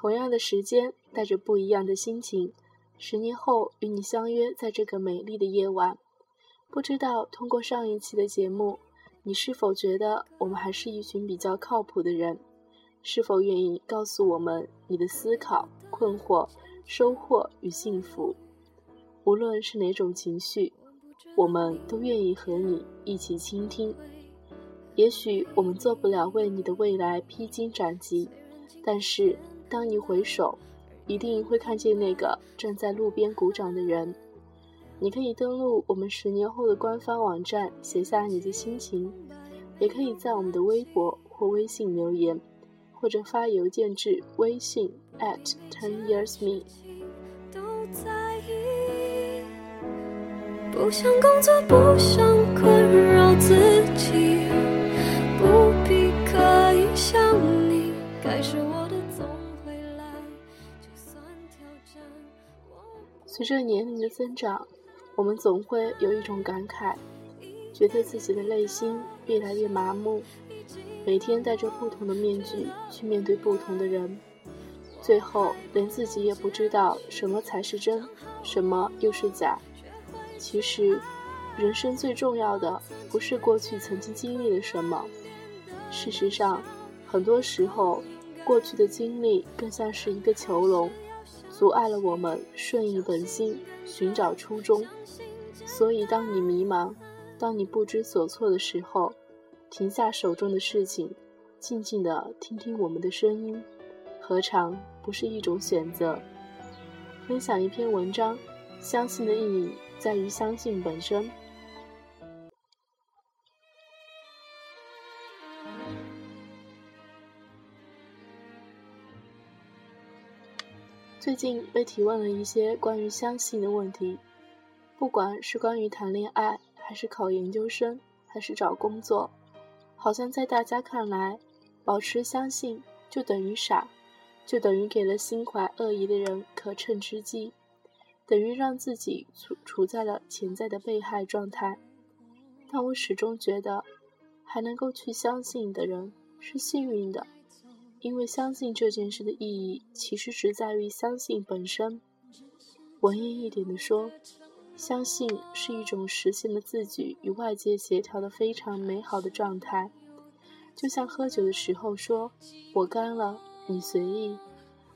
同样的时间，带着不一样的心情，十年后与你相约在这个美丽的夜晚。不知道通过上一期的节目，你是否觉得我们还是一群比较靠谱的人？是否愿意告诉我们你的思考、困惑、收获与幸福？无论是哪种情绪，我们都愿意和你一起倾听。也许我们做不了为你的未来披荆斩棘，但是当你回首，一定会看见那个站在路边鼓掌的人。你可以登录我们十年后的官方网站，写下你的心情，也可以在我们的微博或微信留言。或者发邮件至微信 at ten years me。不想工作，不想困扰自己，随着年龄的增长，我们总会有一种感慨，觉得自己的内心越来越麻木。每天戴着不同的面具去面对不同的人，最后连自己也不知道什么才是真，什么又是假。其实，人生最重要的不是过去曾经经历了什么，事实上，很多时候过去的经历更像是一个囚笼，阻碍了我们顺应本心，寻找初衷。所以，当你迷茫，当你不知所措的时候，停下手中的事情，静静地听听我们的声音，何尝不是一种选择？分享一篇文章，相信的意义在于相信本身。最近被提问了一些关于相信的问题，不管是关于谈恋爱，还是考研究生，还是找工作。好像在大家看来，保持相信就等于傻，就等于给了心怀恶意的人可乘之机，等于让自己处处在了潜在的被害状态。但我始终觉得，还能够去相信的人是幸运的，因为相信这件事的意义其实只在于相信本身。文艺一点的说。相信是一种实现了自己与外界协调的非常美好的状态，就像喝酒的时候说“我干了，你随意”，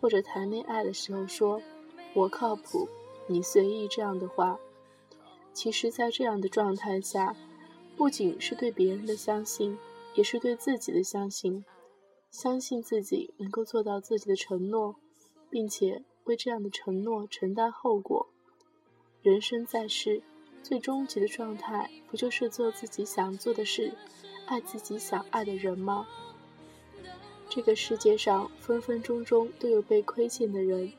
或者谈恋爱的时候说“我靠谱，你随意”这样的话。其实，在这样的状态下，不仅是对别人的相信，也是对自己的相信，相信自己能够做到自己的承诺，并且为这样的承诺承担后果。人生在世，最终极的状态，不就是做自己想做的事，爱自己想爱的人吗？这个世界上分分钟钟都有被亏欠的人，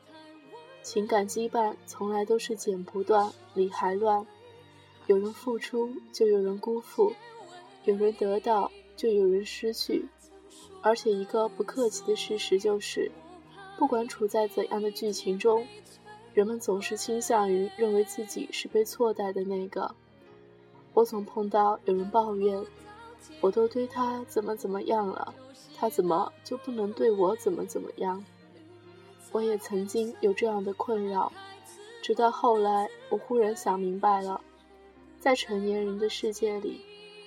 情感羁绊从来都是剪不断，理还乱。有人付出，就有人辜负；有人得到，就有人失去。而且一个不客气的事实就是，不管处在怎样的剧情中。人们总是倾向于认为自己是被错待的那个。我总碰到有人抱怨：“我都对他怎么怎么样了，他怎么就不能对我怎么怎么样？”我也曾经有这样的困扰，直到后来，我忽然想明白了，在成年人的世界里，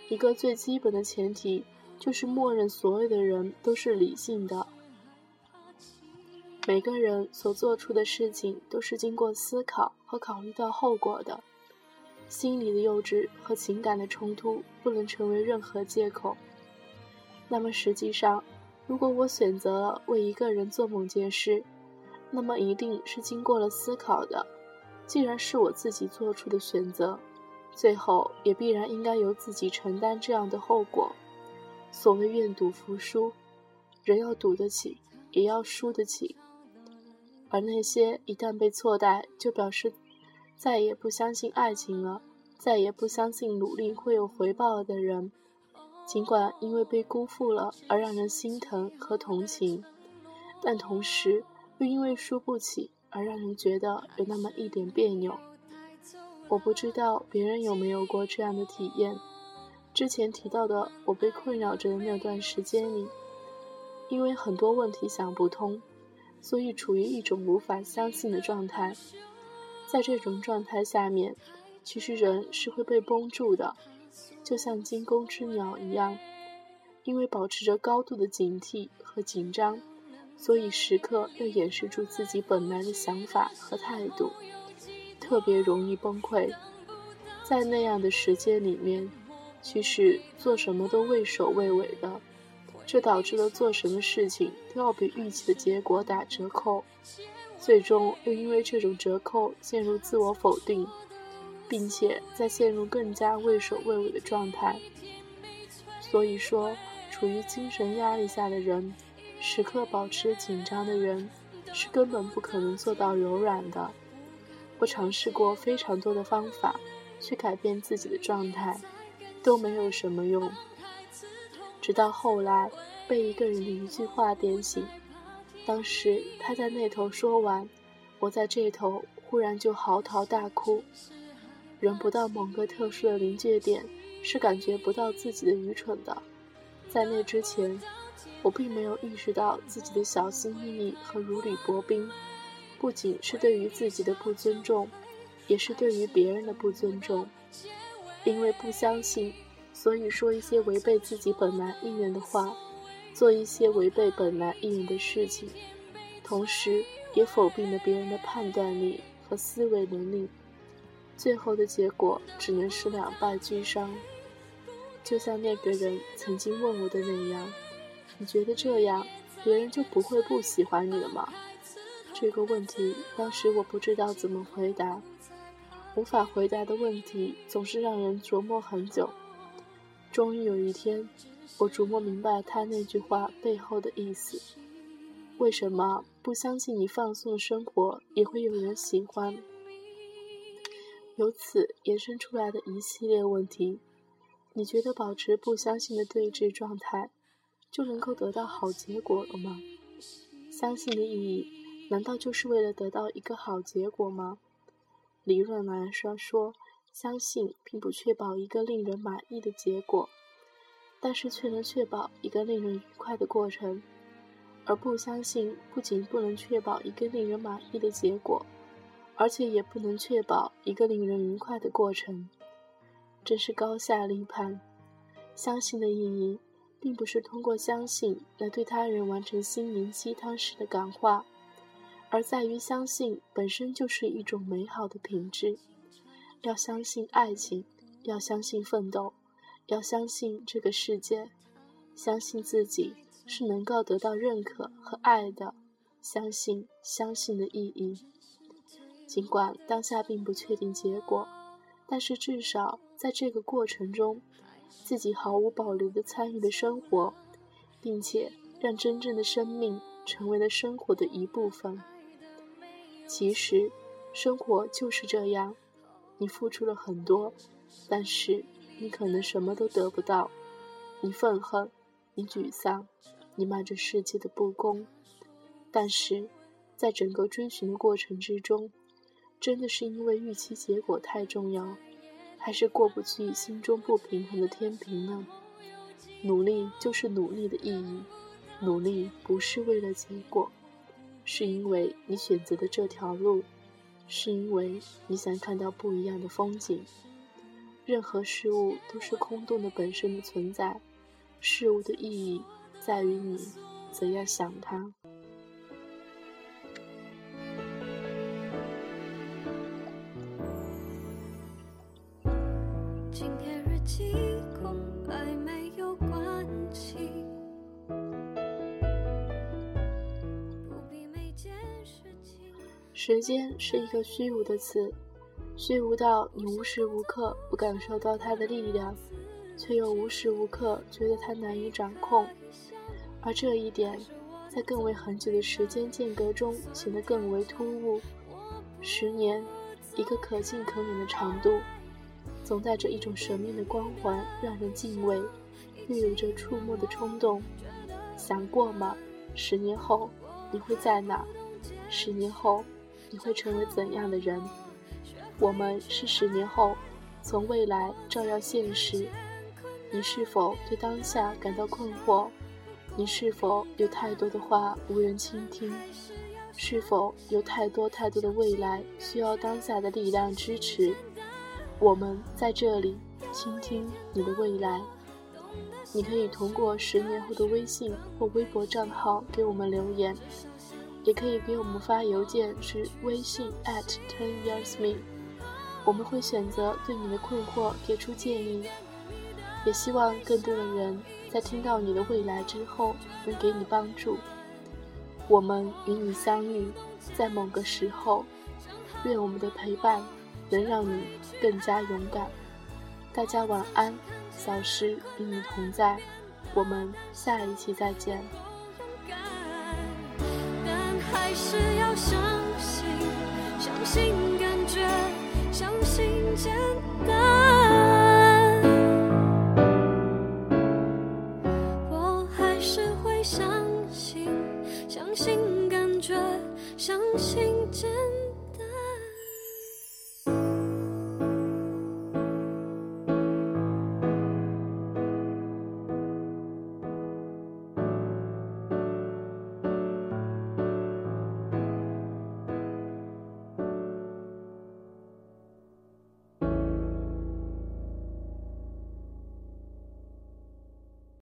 一个最基本的前提就是默认所有的人都是理性的。每个人所做出的事情都是经过思考和考虑到后果的，心理的幼稚和情感的冲突不能成为任何借口。那么实际上，如果我选择了为一个人做某件事，那么一定是经过了思考的。既然是我自己做出的选择，最后也必然应该由自己承担这样的后果。所谓愿赌服输，人要赌得起，也要输得起。而那些一旦被错待，就表示再也不相信爱情了，再也不相信努力会有回报的人，尽管因为被辜负了而让人心疼和同情，但同时又因为输不起而让人觉得有那么一点别扭。我不知道别人有没有过这样的体验。之前提到的我被困扰着的那段时间里，因为很多问题想不通。所以处于一种无法相信的状态。在这种状态下面，其实人是会被绷住的，就像惊弓之鸟一样，因为保持着高度的警惕和紧张，所以时刻要掩饰住自己本来的想法和态度，特别容易崩溃。在那样的时间里面，其实做什么都畏首畏尾的，这导致了做什么事情都要比预期的结果打折扣，最终又因为这种折扣陷入自我否定。并且在陷入更加畏首畏尾的状态。所以说，处于精神压力下的人，时刻保持紧张的人，是根本不可能做到柔软的。我尝试过非常多的方法去改变自己的状态，都没有什么用。直到后来被一个人的一句话点醒，当时他在那头说完，我在这头忽然就嚎啕大哭。人不到某个特殊的临界点，是感觉不到自己的愚蠢的。在那之前，我并没有意识到自己的小心翼翼和如履薄冰，不仅是对于自己的不尊重，也是对于别人的不尊重。因为不相信，所以说一些违背自己本来意愿的话，做一些违背本来意愿的事情，同时也否定了别人的判断力和思维能力。最后的结果只能是两败俱伤，就像那个人曾经问我的那样：“你觉得这样，别人就不会不喜欢你了吗？”这个问题当时我不知道怎么回答，无法回答的问题总是让人琢磨很久。终于有一天，我琢磨明白他那句话背后的意思：为什么不相信你放松的生活也会有人喜欢？由此延伸出来的一系列问题，你觉得保持不相信的对峙状态，就能够得到好结果了吗？相信的意义，难道就是为了得到一个好结果吗？理论来说，说相信并不确保一个令人满意的结果，但是却能确保一个令人愉快的过程；而不相信不仅不能确保一个令人满意的结果。而且也不能确保一个令人愉快的过程，真是高下立判。相信的意义，并不是通过相信来对他人完成心灵鸡汤式的感化，而在于相信本身就是一种美好的品质。要相信爱情，要相信奋斗，要相信这个世界，相信自己是能够得到认可和爱的。相信相信的意义。尽管当下并不确定结果，但是至少在这个过程中，自己毫无保留地参与了生活，并且让真正的生命成为了生活的一部分。其实，生活就是这样，你付出了很多，但是你可能什么都得不到。你愤恨，你沮丧，你骂着世界的不公，但是在整个追寻的过程之中。真的是因为预期结果太重要，还是过不去心中不平衡的天平呢？努力就是努力的意义，努力不是为了结果，是因为你选择的这条路，是因为你想看到不一样的风景。任何事物都是空洞的本身的存在，事物的意义在于你怎样想它。时间是一个虚无的词，虚无到你无时无刻不感受到它的力量，却又无时无刻觉得它难以掌控。而这一点，在更为很久的时间间隔中显得更为突兀。十年，一个可近可远的长度，总带着一种神秘的光环，让人敬畏，又有着触摸的冲动。想过吗？十年后你会在哪？十年后。你会成为怎样的人？我们是十年后，从未来照耀现实。你是否对当下感到困惑？你是否有太多的话无人倾听？是否有太多太多的未来需要当下的力量支持？我们在这里倾听你的未来。你可以通过十年后的微信或微博账号给我们留言，也可以给我们发邮件至微信 at tenyearsme，我们会选择对你的困惑给出建议。也希望更多的人在听到你的未来之后能给你帮助。我们与你相遇在某个时候，愿我们的陪伴能让你更加勇敢。大家晚安。小诗与你同在，我们下一期再见。还是要相信，相信感觉，相信简单。我还是会相信，相信感觉，相信简单。